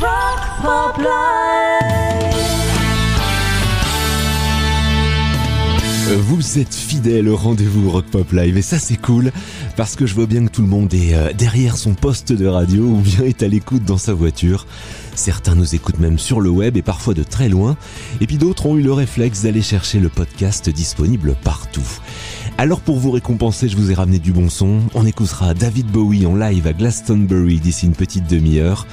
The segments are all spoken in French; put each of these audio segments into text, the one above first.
Rock Pop Live. Vous êtes fidèle au rendez-vous Rock Pop Live et ça c'est cool parce que je vois bien que tout le monde est euh, derrière son poste de radio ou bien est à l'écoute dans sa voiture. Certains nous écoutent même sur le web et parfois de très loin et puis d'autres ont eu le réflexe d'aller chercher le podcast disponible partout. Alors pour vous récompenser, je vous ai ramené du bon son. On écoutera David Bowie en live à Glastonbury d'ici une petite demi-heure.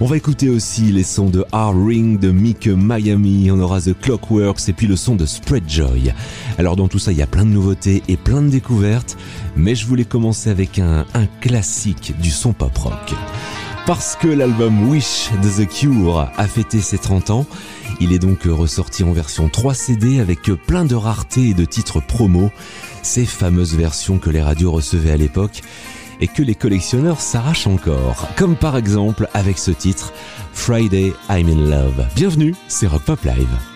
On va écouter aussi les sons de R Ring, de Mick Miami, on aura The Clockworks et puis le son de Spread Joy. Alors dans tout ça, il y a plein de nouveautés et plein de découvertes, mais je voulais commencer avec un, un classique du son pop rock. Parce que l'album Wish de The Cure a fêté ses 30 ans, il est donc ressorti en version 3 CD avec plein de raretés et de titres promo, ces fameuses versions que les radios recevaient à l'époque et que les collectionneurs s'arrachent encore, comme par exemple avec ce titre Friday I'm in Love. Bienvenue, c'est Rock Pop Live.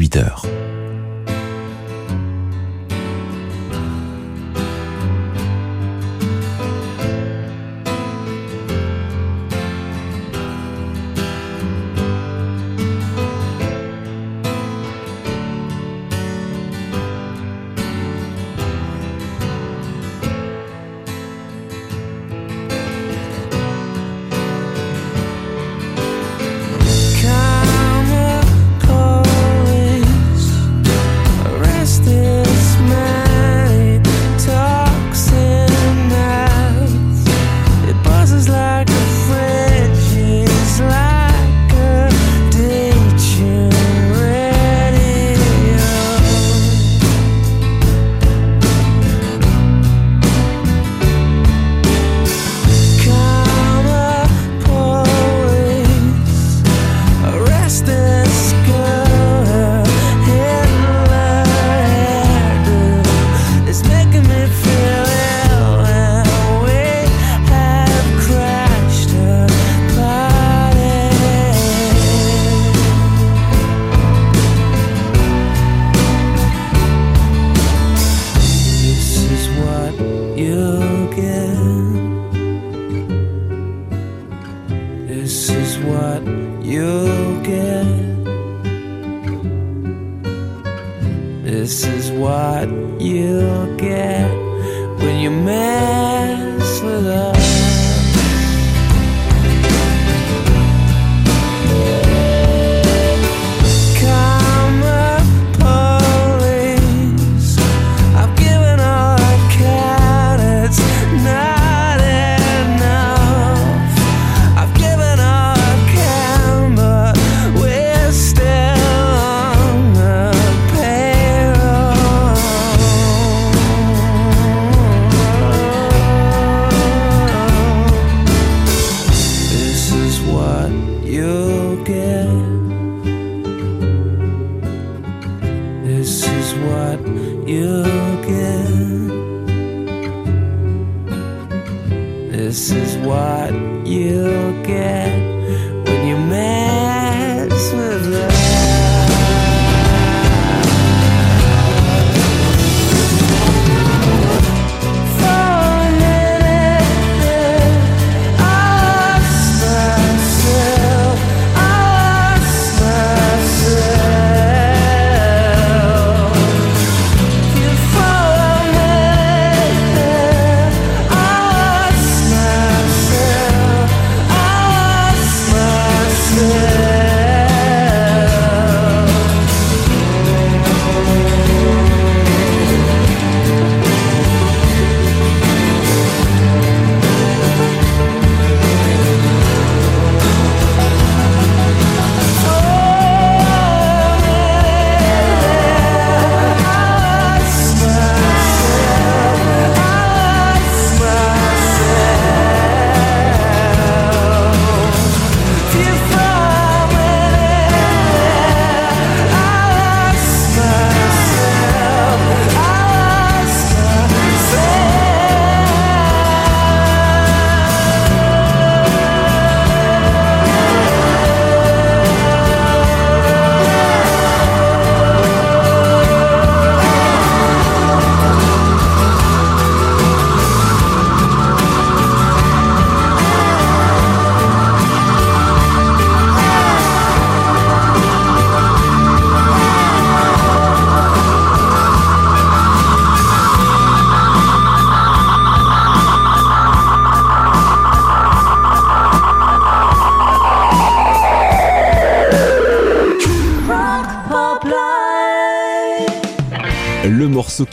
18h. Is what you'll get. This is what you'll get. This is what you'll get when you mess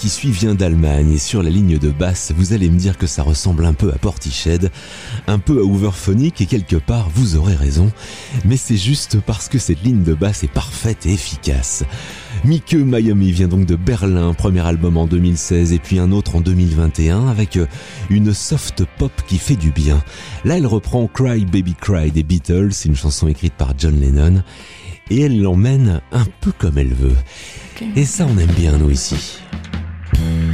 qui suit vient d'Allemagne et sur la ligne de basse, vous allez me dire que ça ressemble un peu à Portiched, un peu à Hooverphonic et quelque part vous aurez raison, mais c'est juste parce que cette ligne de basse est parfaite et efficace. Mike Miami vient donc de Berlin, premier album en 2016 et puis un autre en 2021 avec une soft pop qui fait du bien. Là elle reprend Cry Baby Cry des Beatles, une chanson écrite par John Lennon et elle l'emmène un peu comme elle veut. Et ça on aime bien nous ici. Bye.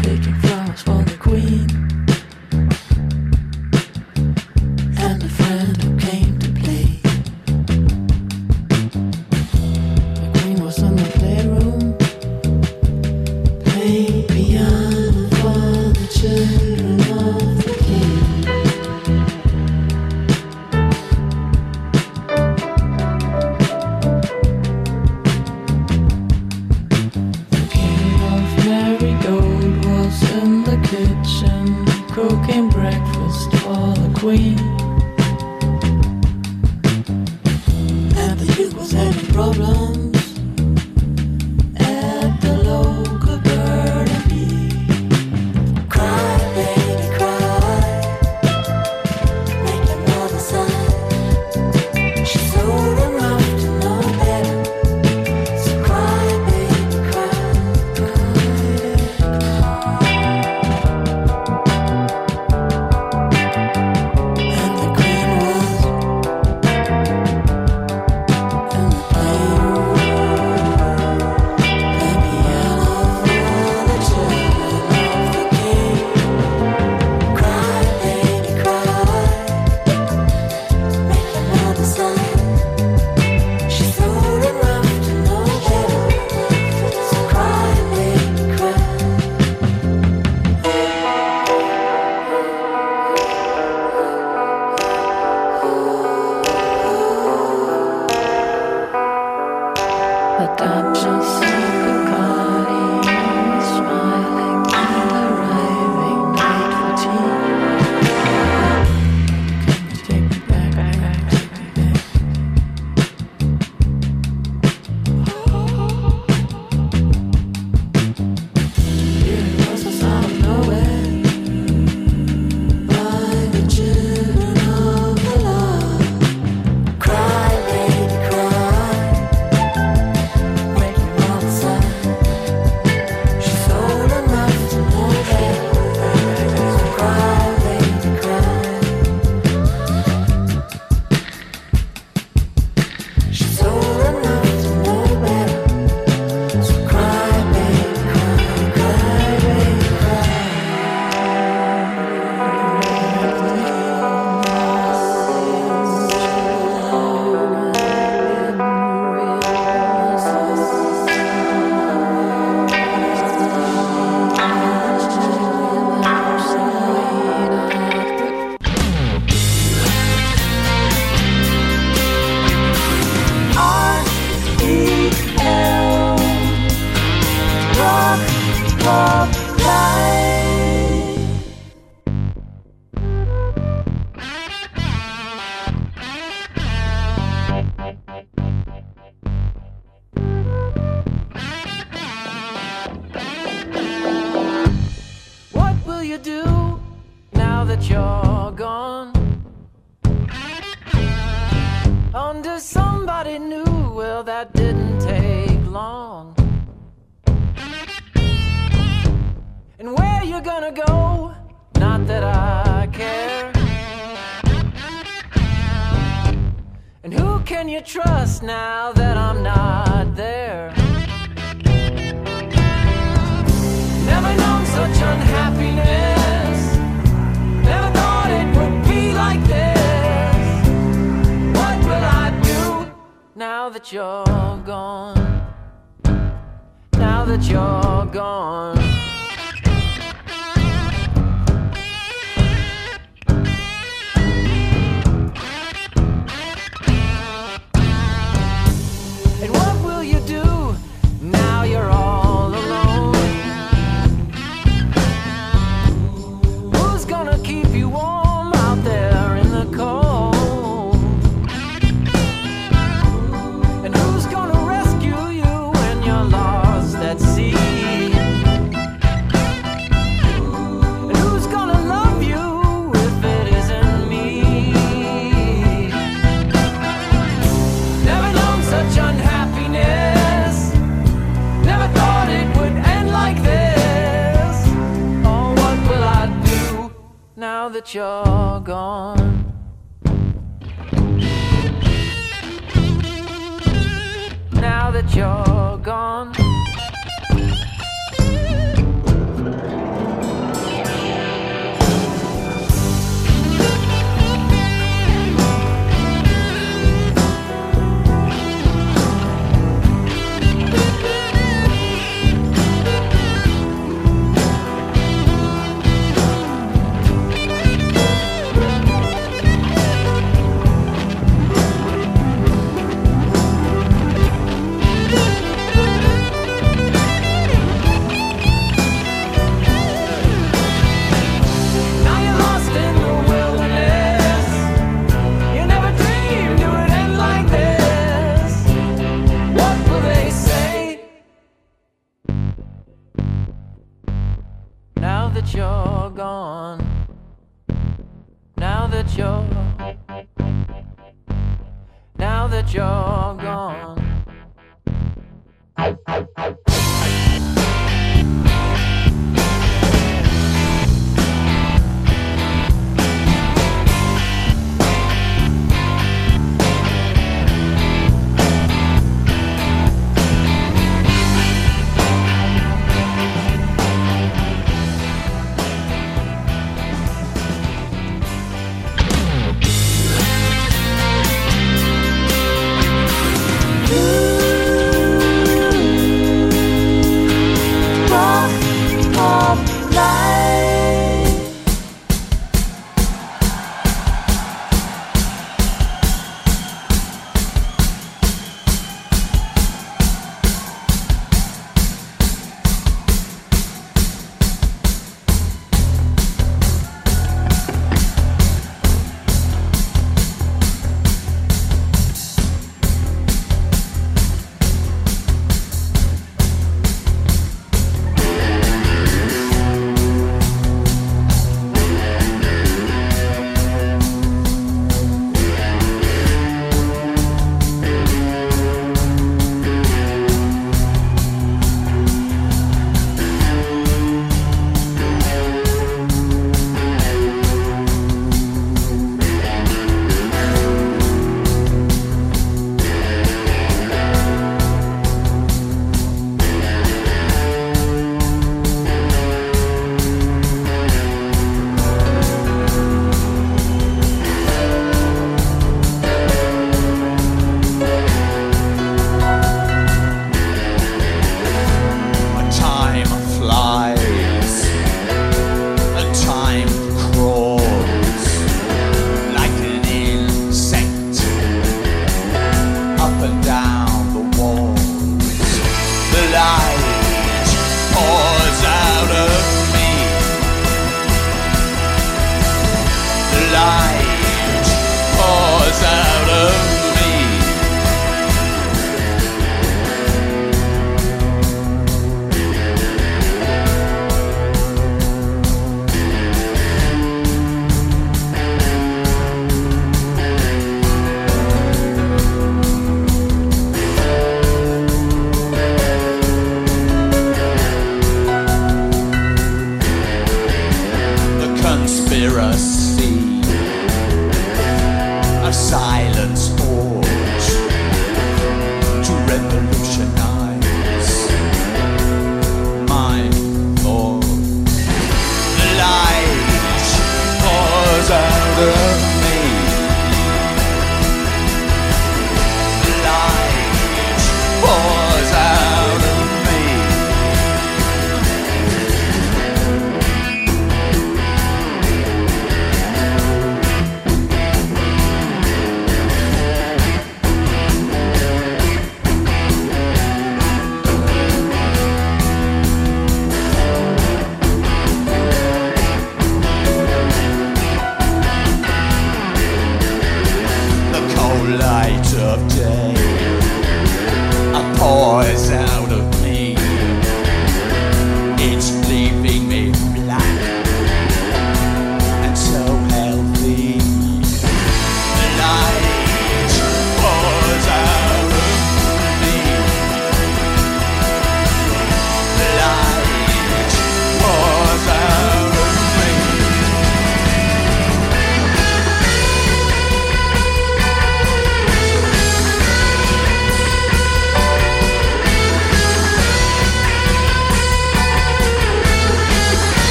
long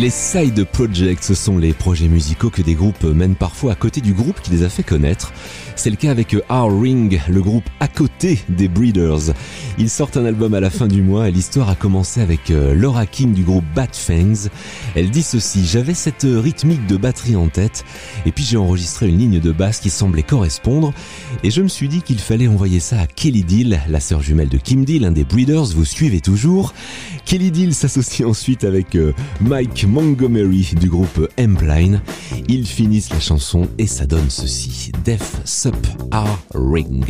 Les side projects, ce sont les projets musicaux que des groupes mènent parfois à côté du groupe qui les a fait connaître. C'est le cas avec R-Ring, le groupe à côté des Breeders. Ils sortent un album à la fin du mois et l'histoire a commencé avec euh, Laura King du groupe Bad Fangs. Elle dit ceci, j'avais cette rythmique de batterie en tête et puis j'ai enregistré une ligne de basse qui semblait correspondre et je me suis dit qu'il fallait envoyer ça à Kelly Deal, la sœur jumelle de Kim Deal, un des Breeders, vous suivez toujours. Kelly Deal s'associe ensuite avec euh, Mike Montgomery du groupe M-Line. Ils finissent la chanson et ça donne ceci, Def gossip are ring.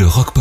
Le Rock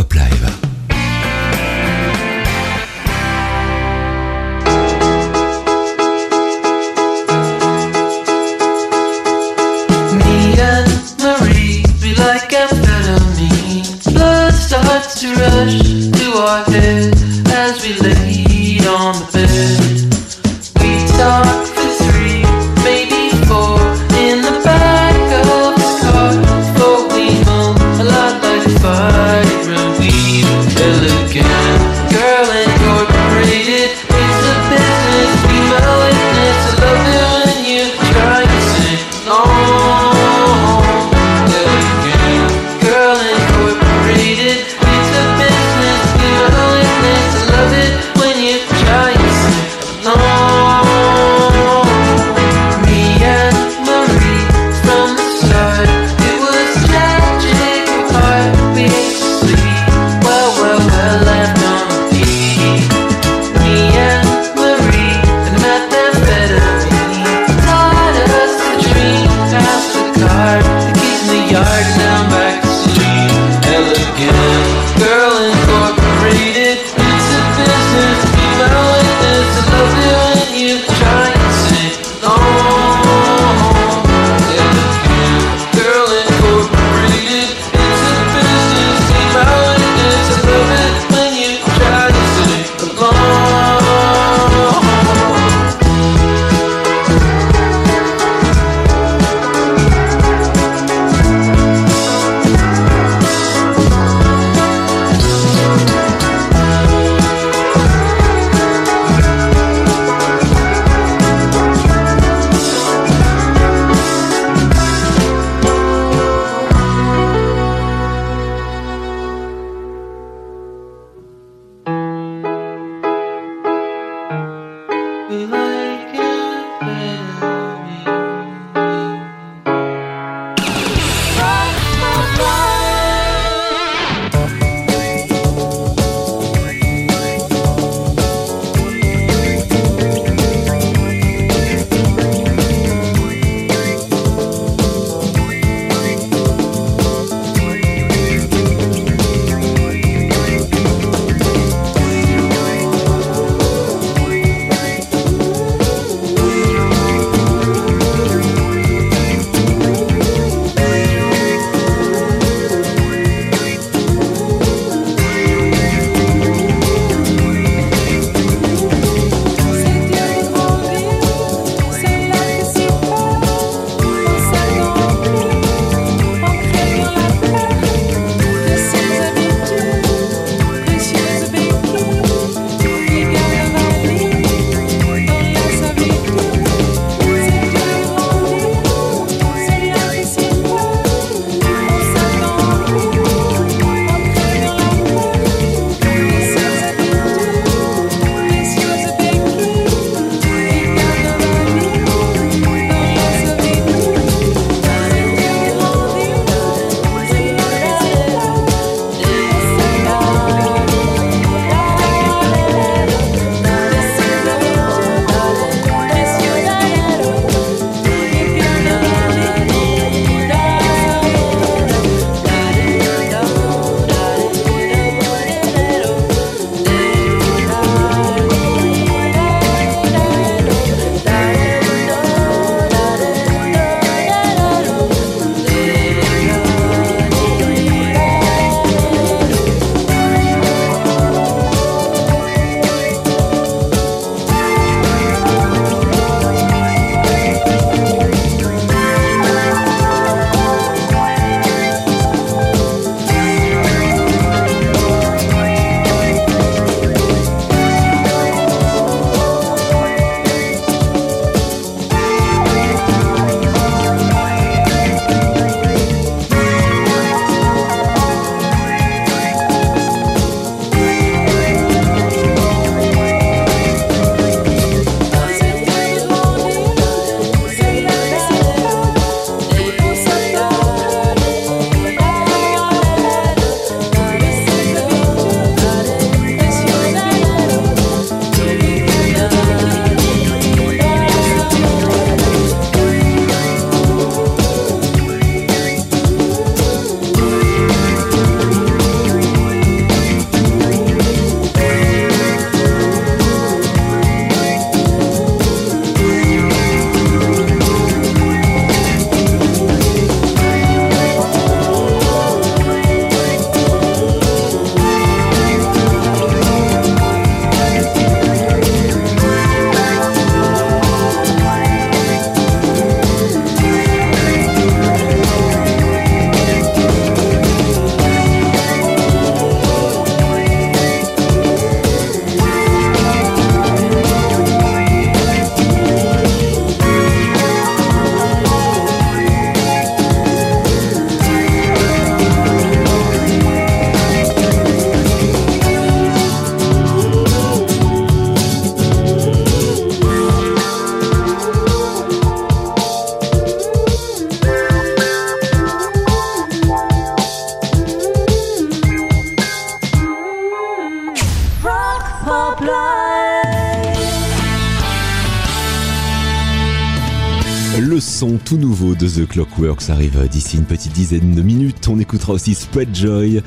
Clockworks arrive d'ici une petite dizaine de minutes. On écoutera aussi Spread Joy.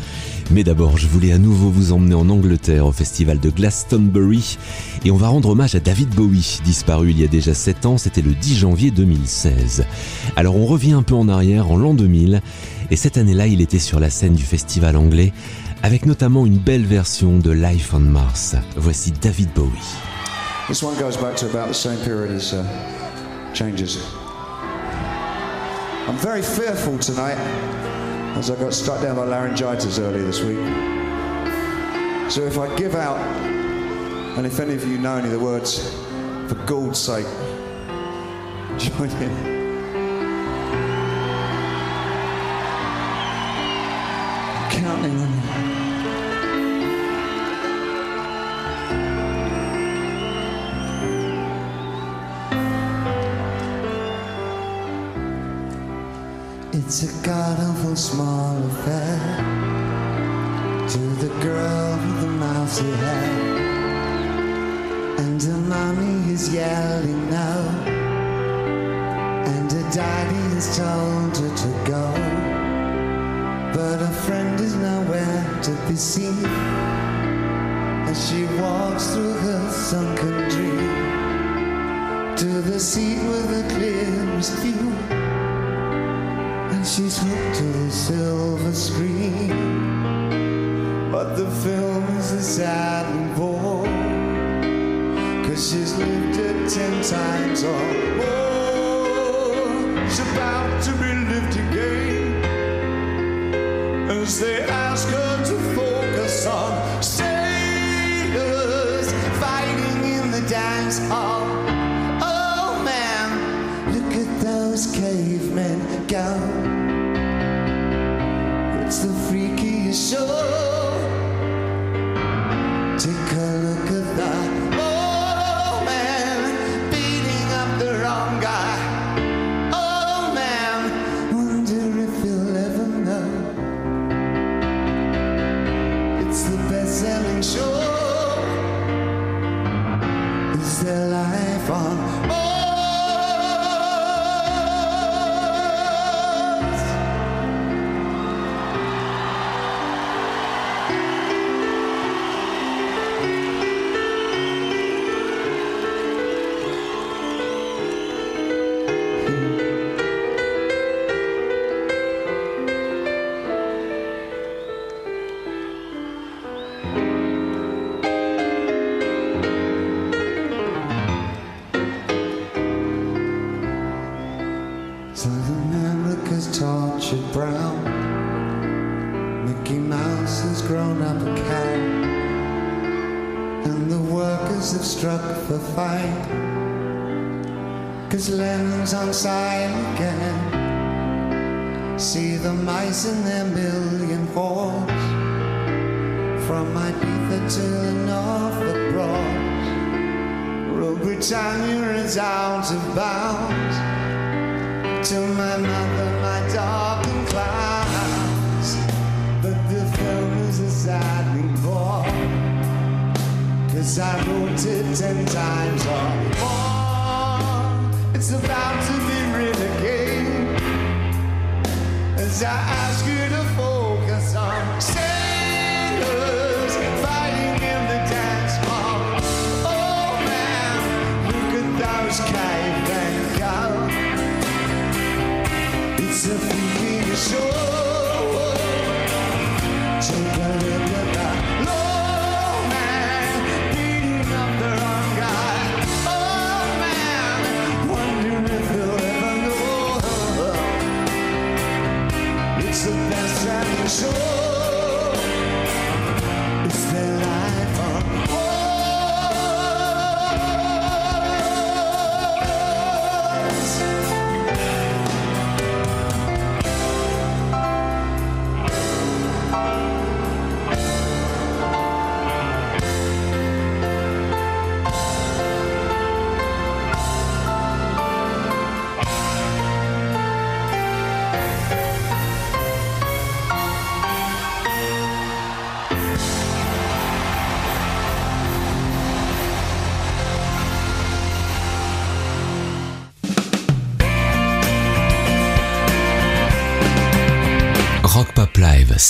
Mais d'abord, je voulais à nouveau vous emmener en Angleterre au festival de Glastonbury. Et on va rendre hommage à David Bowie, disparu il y a déjà 7 ans. C'était le 10 janvier 2016. Alors on revient un peu en arrière, en l'an 2000. Et cette année-là, il était sur la scène du festival anglais. Avec notamment une belle version de Life on Mars. Voici David Bowie. This one goes back to about the same period as uh, Changes. I'm very fearful tonight as I got struck down by laryngitis earlier this week. So if I give out, and if any of you know any of the words, for God's sake, join in. It's a god awful small affair to the girl with the mousy hair. And her mommy is yelling no. And her daddy has told her to go. But her friend is nowhere to be seen as she walks through her sunken dream to the seat with the clearest view. And she's hooked to the silver screen. But the film is a sad and bore. Cause she's lived it ten times oh, or more. It's about to be lived again. As they Cause Lennon's on side again. See the mice in their million hordes. From my Ibiza to the Norfolk Broads. Rule Britannia is out of bounds to my mother, my darling clouds. But the film is a saddening bore. Cause I wrote it ten times about to be again. As I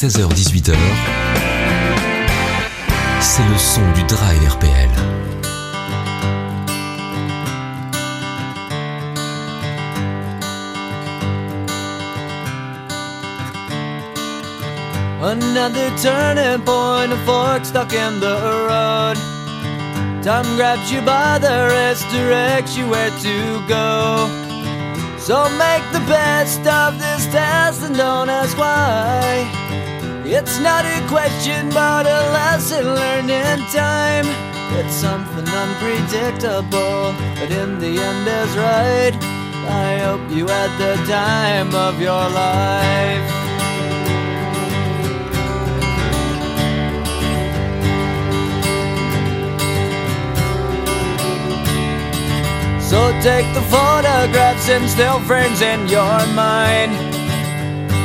16h-18h. C'est le son du Drive RPL. Another turning point, a fork stuck in the road. Time grabs you by the wrist, directs you where to go. So make the best of this test and don't ask why. It's not a question, but a lesson learned in time. It's something unpredictable, but in the end is right. I hope you had the time of your life. So take the photographs and still frames in your mind.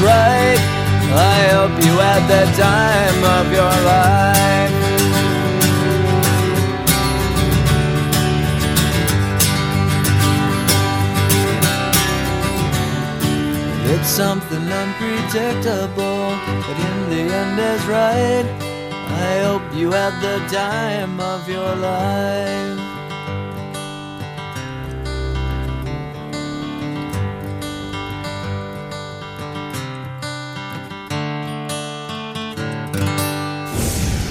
Right. I hope you had the time of your life. It's something unpredictable, but in the end is right. I hope you had the time of your life.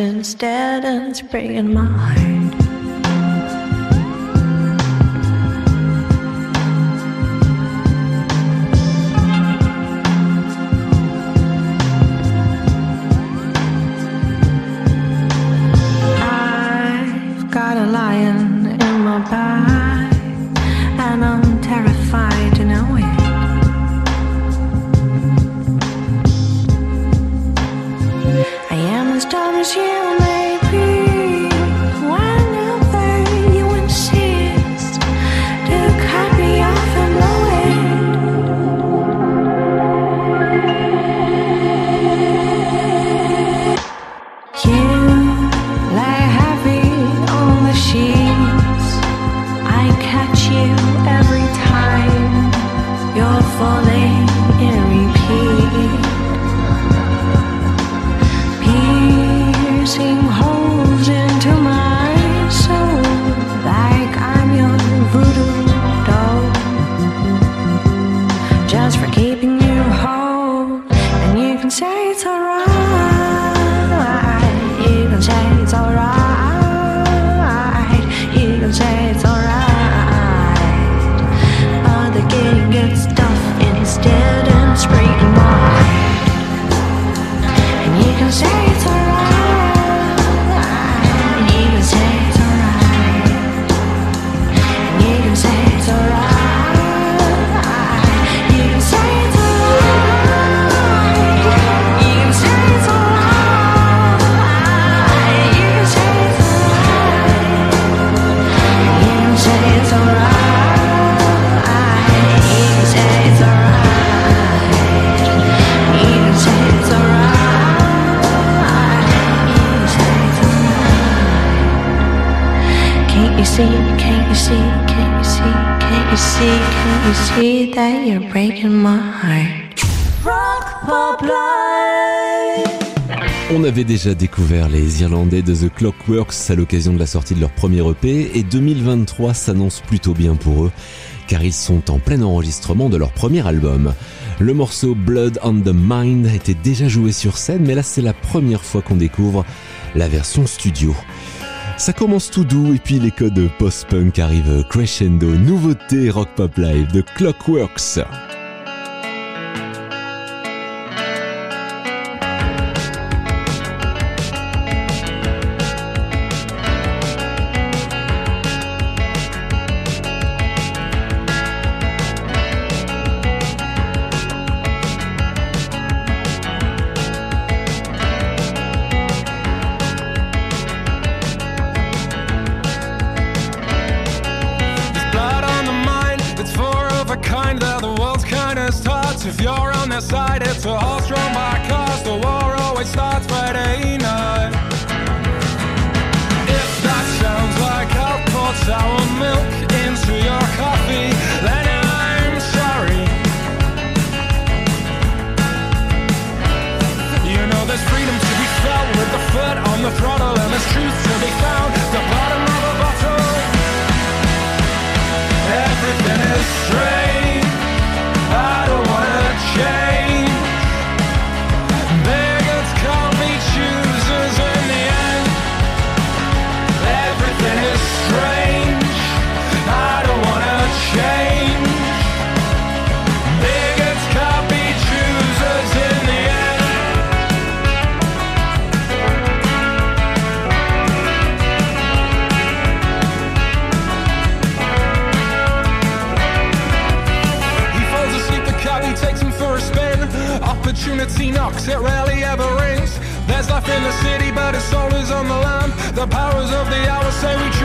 Instead, and spring in my heart. just for keeping you whole. And you can say it's alright. On avait déjà découvert les Irlandais de The Clockworks à l'occasion de la sortie de leur premier EP et 2023 s'annonce plutôt bien pour eux car ils sont en plein enregistrement de leur premier album. Le morceau Blood on the Mind était déjà joué sur scène mais là c'est la première fois qu'on découvre la version studio. Ça commence tout doux et puis les codes post-punk arrivent crescendo. Nouveauté rock pop live de Clockworks. if you're on their side, it's a horse drawn by say we try.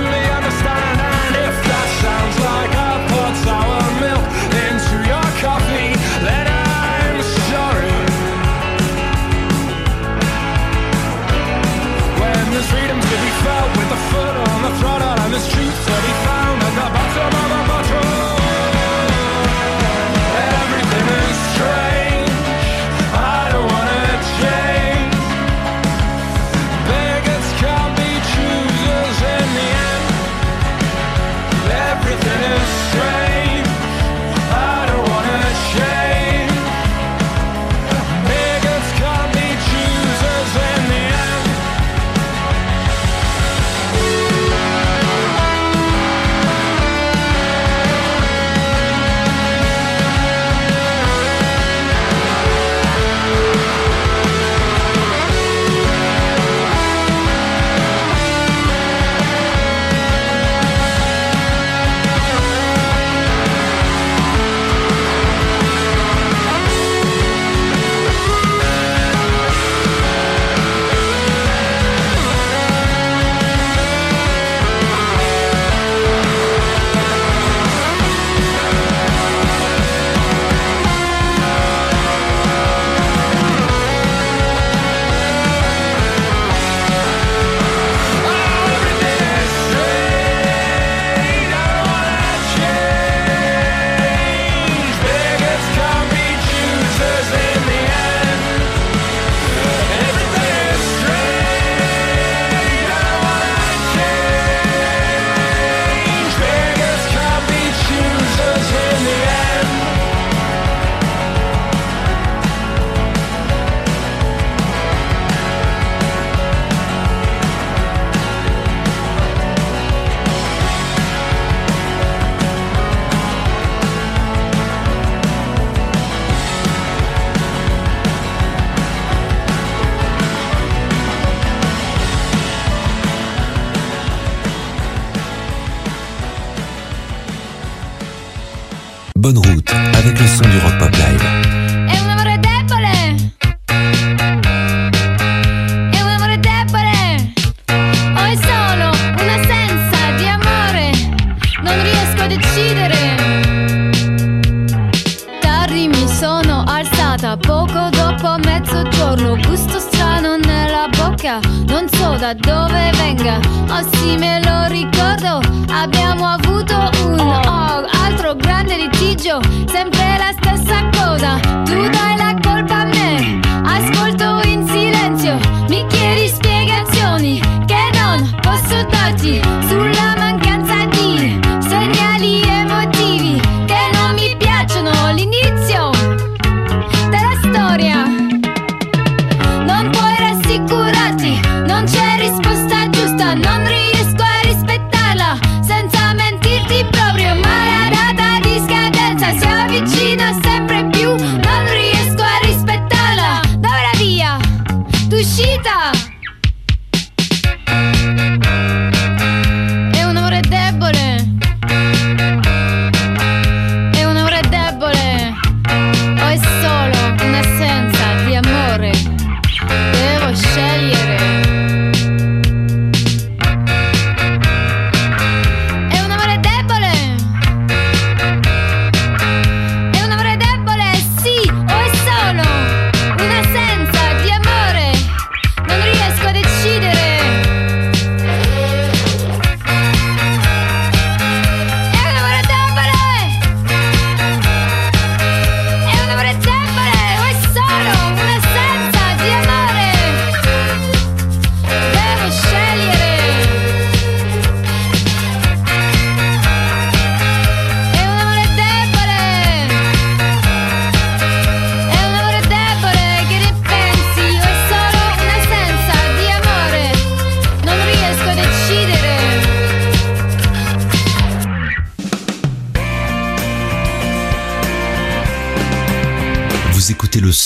sia, non so da dove venga. Oh sì, me lo ricordo, abbiamo avuto un oh, oh altro grande litigio, sempre la stessa cosa. Tu dai la colpa a me, ascolto in silenzio, mi chiedi spiegazioni che non posso darti sulla mancanza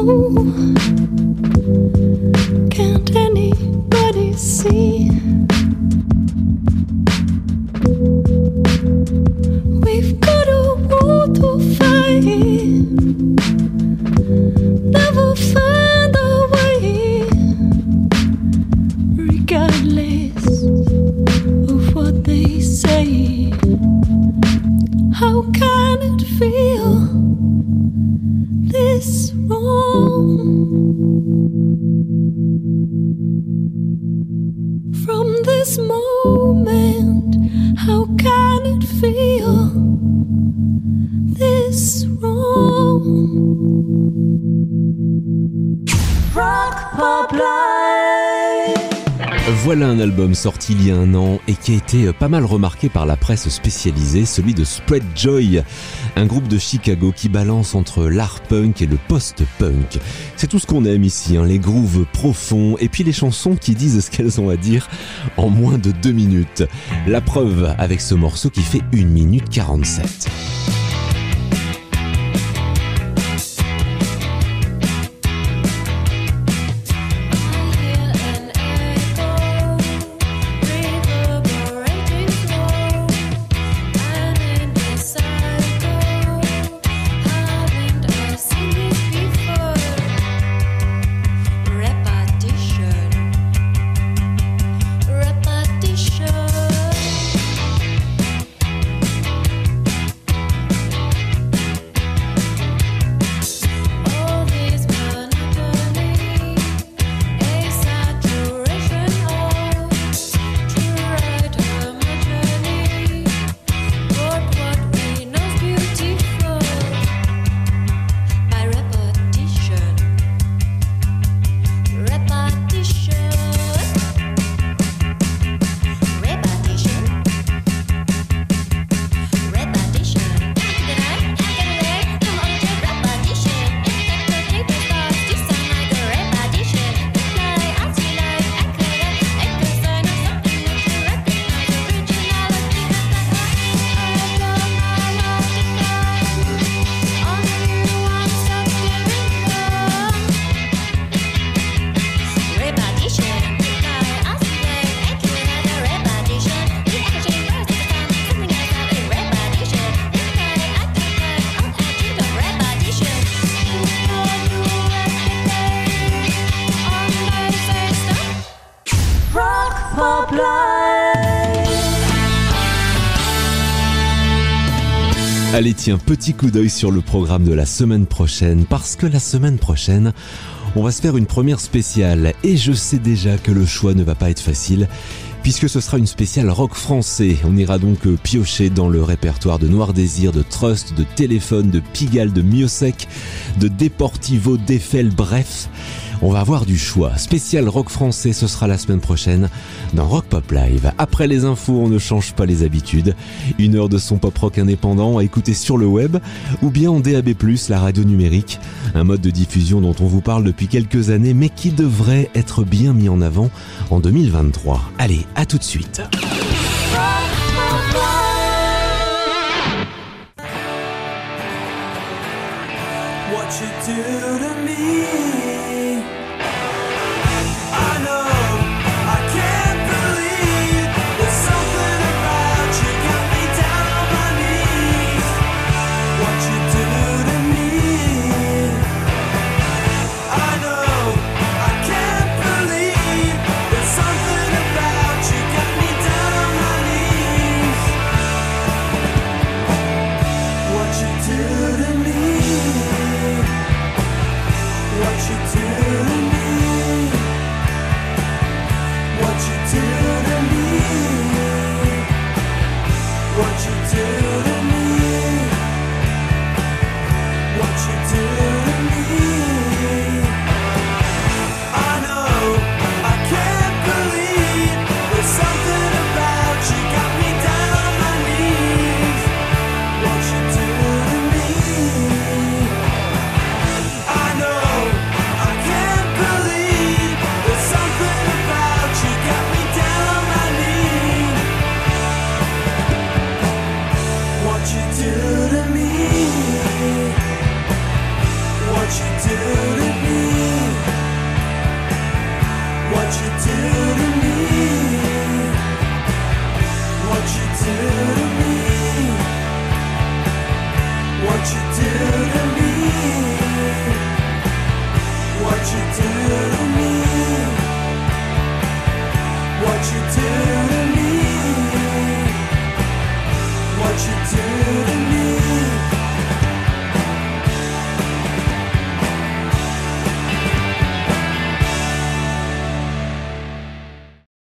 Ooh. Été pas mal remarqué par la presse spécialisée, celui de Spread Joy, un groupe de Chicago qui balance entre l'art punk et le post-punk. C'est tout ce qu'on aime ici, hein, les grooves profonds et puis les chansons qui disent ce qu'elles ont à dire en moins de deux minutes. La preuve avec ce morceau qui fait 1 minute 47. Allez tiens, petit coup d'œil sur le programme de la semaine prochaine, parce que la semaine prochaine, on va se faire une première spéciale, et je sais déjà que le choix ne va pas être facile, puisque ce sera une spéciale rock français. On ira donc euh, piocher dans le répertoire de Noir Désir, de Trust, de Téléphone, de Pigalle, de Miosec, de Deportivo, d'Eiffel, bref... On va avoir du choix. Spécial rock français, ce sera la semaine prochaine dans Rock Pop Live. Après les infos, on ne change pas les habitudes. Une heure de son pop rock indépendant à écouter sur le web ou bien en DAB+, la radio numérique. Un mode de diffusion dont on vous parle depuis quelques années mais qui devrait être bien mis en avant en 2023. Allez, à tout de suite. What you do to me